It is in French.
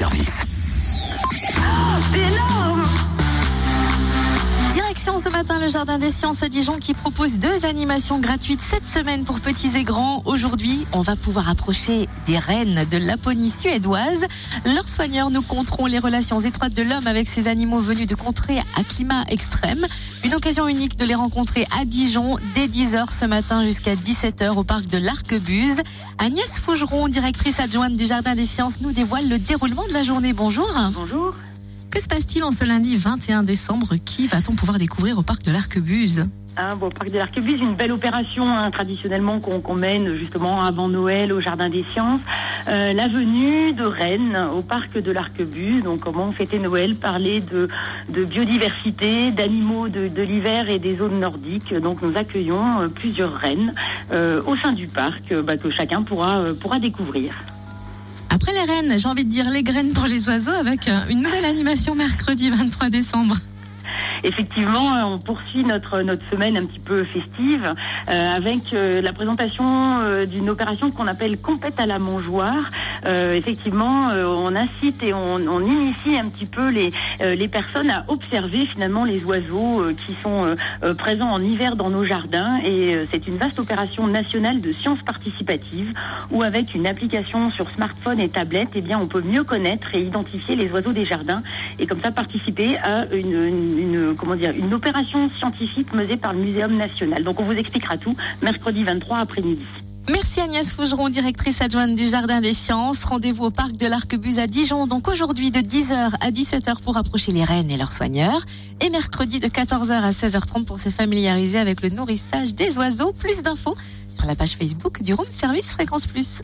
service. Matin le Jardin des Sciences à Dijon qui propose deux animations gratuites cette semaine pour petits et grands. Aujourd'hui, on va pouvoir approcher des reines de Laponie suédoise. Leurs soigneurs nous conteront les relations étroites de l'homme avec ces animaux venus de contrées à climat extrême. Une occasion unique de les rencontrer à Dijon dès 10h ce matin jusqu'à 17h au parc de l'Arquebuse. Agnès Fougeron, directrice adjointe du Jardin des Sciences, nous dévoile le déroulement de la journée. Bonjour. Bonjour. Que se passe-t-il en ce lundi 21 décembre Qui va-t-on pouvoir découvrir au parc de l'Arquebuse bon, au Parc de l'Arquebuse, une belle opération hein, traditionnellement qu'on mène justement avant Noël au Jardin des Sciences. Euh, la venue de Rennes au Parc de l'Arquebuse. Donc comment fêter Noël, parler de, biodiversité, d'animaux de, l'hiver et des zones nordiques. Donc nous accueillons euh, plusieurs rennes euh, au sein du parc euh, bah, que chacun pourra découvrir. Après les rennes, j'ai envie de dire les graines pour les oiseaux avec euh, une nouvelle animation mercredi 23 décembre. Effectivement, euh, on poursuit notre semaine un petit peu festive euh, avec la présentation d'une opération qu'on appelle compète à la mangeoire. Euh, effectivement, euh, on incite et on, initie un petit peu les euh, les personnes à observer finalement les oiseaux qui sont présents en hiver dans nos jardins. Et c'est une vaste opération nationale de sciences participatives où avec une application sur smartphone et tablette, eh bien on peut mieux connaître et identifier les oiseaux des jardins et comme ça participer à une, une, une- comment dire une opération scientifique menée par le Muséum national. Donc on vous expliquera tout mercredi 23 après-midi. Merci Agnès Fougeron, directrice adjointe du Jardin des Sciences. Rendez-vous au parc de l'Arquebuse à Dijon, donc aujourd'hui de 10h à 17h pour approcher les rennes et leurs soigneurs. Et mercredi de 14h à 16h30 pour se familiariser avec le nourrissage des oiseaux. Plus d'infos sur la page Facebook du Room Service Fréquence Plus.